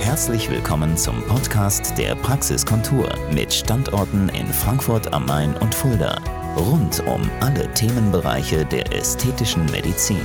Herzlich willkommen zum Podcast der Praxiskontur mit Standorten in Frankfurt am Main und Fulda. Rund um alle Themenbereiche der ästhetischen Medizin.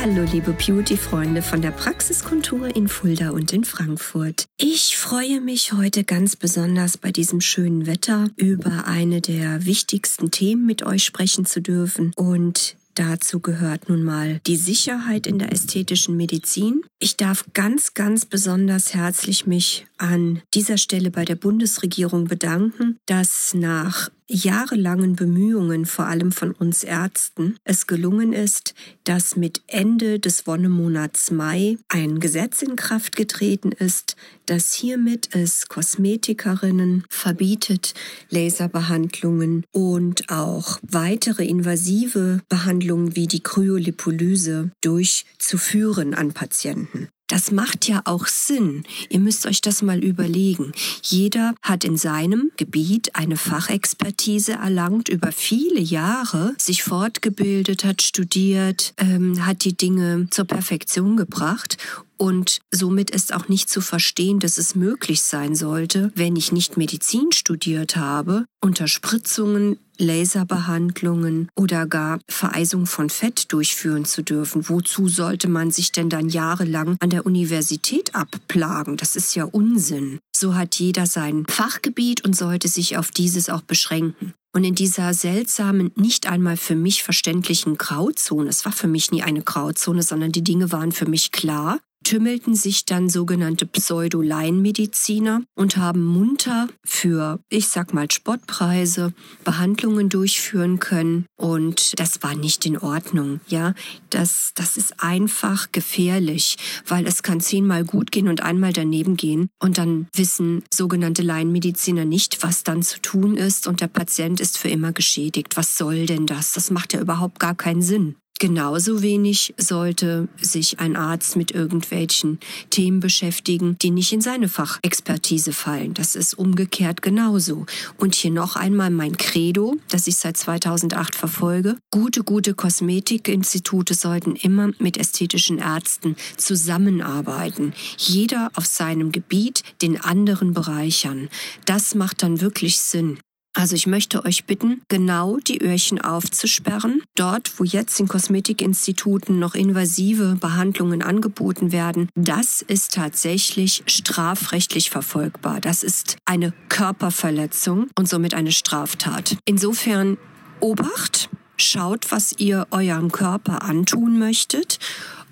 Hallo liebe Beauty-Freunde von der Praxiskontur in Fulda und in Frankfurt. Ich freue mich heute ganz besonders bei diesem schönen Wetter über eine der wichtigsten Themen mit euch sprechen zu dürfen und Dazu gehört nun mal die Sicherheit in der ästhetischen Medizin. Ich darf ganz, ganz besonders herzlich mich an dieser Stelle bei der Bundesregierung bedanken, dass nach jahrelangen Bemühungen, vor allem von uns Ärzten, es gelungen ist, dass mit Ende des Wonnemonats Mai ein Gesetz in Kraft getreten ist, das hiermit es Kosmetikerinnen verbietet, Laserbehandlungen und auch weitere invasive Behandlungen wie die Kryolipolyse durchzuführen an Patienten. Das macht ja auch Sinn. Ihr müsst euch das mal überlegen. Jeder hat in seinem Gebiet eine Fachexpertise erlangt, über viele Jahre sich fortgebildet, hat studiert, ähm, hat die Dinge zur Perfektion gebracht und somit ist auch nicht zu verstehen, dass es möglich sein sollte, wenn ich nicht Medizin studiert habe, unter Spritzungen, Laserbehandlungen oder gar Vereisung von Fett durchführen zu dürfen. Wozu sollte man sich denn dann jahrelang an der Universität abplagen? Das ist ja Unsinn. So hat jeder sein Fachgebiet und sollte sich auf dieses auch beschränken. Und in dieser seltsamen, nicht einmal für mich verständlichen Grauzone, es war für mich nie eine Grauzone, sondern die Dinge waren für mich klar, tümmelten sich dann sogenannte Pseudo-Laienmediziner und haben munter für, ich sag mal, Spottpreise Behandlungen durchführen können. Und das war nicht in Ordnung, ja. Das, das ist einfach gefährlich, weil es kann zehnmal gut gehen und einmal daneben gehen. Und dann wissen sogenannte Laienmediziner nicht, was dann zu tun ist. Und der Patient ist für immer geschädigt. Was soll denn das? Das macht ja überhaupt gar keinen Sinn. Genauso wenig sollte sich ein Arzt mit irgendwelchen Themen beschäftigen, die nicht in seine Fachexpertise fallen. Das ist umgekehrt genauso. Und hier noch einmal mein Credo, das ich seit 2008 verfolge. Gute, gute Kosmetikinstitute sollten immer mit ästhetischen Ärzten zusammenarbeiten. Jeder auf seinem Gebiet den anderen bereichern. Das macht dann wirklich Sinn. Also ich möchte euch bitten, genau die Öhrchen aufzusperren. Dort, wo jetzt in Kosmetikinstituten noch invasive Behandlungen angeboten werden, das ist tatsächlich strafrechtlich verfolgbar. Das ist eine Körperverletzung und somit eine Straftat. Insofern Obacht, schaut, was ihr eurem Körper antun möchtet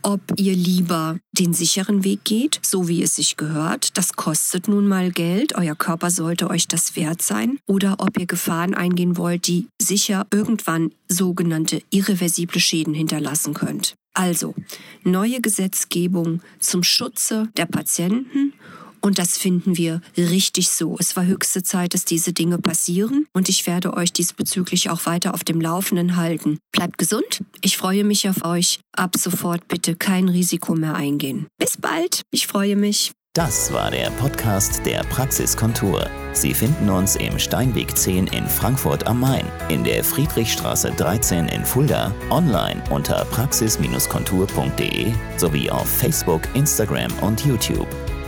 ob ihr lieber den sicheren Weg geht, so wie es sich gehört. Das kostet nun mal Geld. Euer Körper sollte euch das wert sein. Oder ob ihr Gefahren eingehen wollt, die sicher irgendwann sogenannte irreversible Schäden hinterlassen könnt. Also, neue Gesetzgebung zum Schutze der Patienten und das finden wir richtig so. Es war höchste Zeit, dass diese Dinge passieren und ich werde euch diesbezüglich auch weiter auf dem Laufenden halten. Bleibt gesund. Ich freue mich auf euch. Ab sofort bitte kein Risiko mehr eingehen. Bis bald. Ich freue mich. Das war der Podcast der Praxiskontur. Sie finden uns im Steinweg 10 in Frankfurt am Main, in der Friedrichstraße 13 in Fulda, online unter praxis-kontur.de sowie auf Facebook, Instagram und YouTube.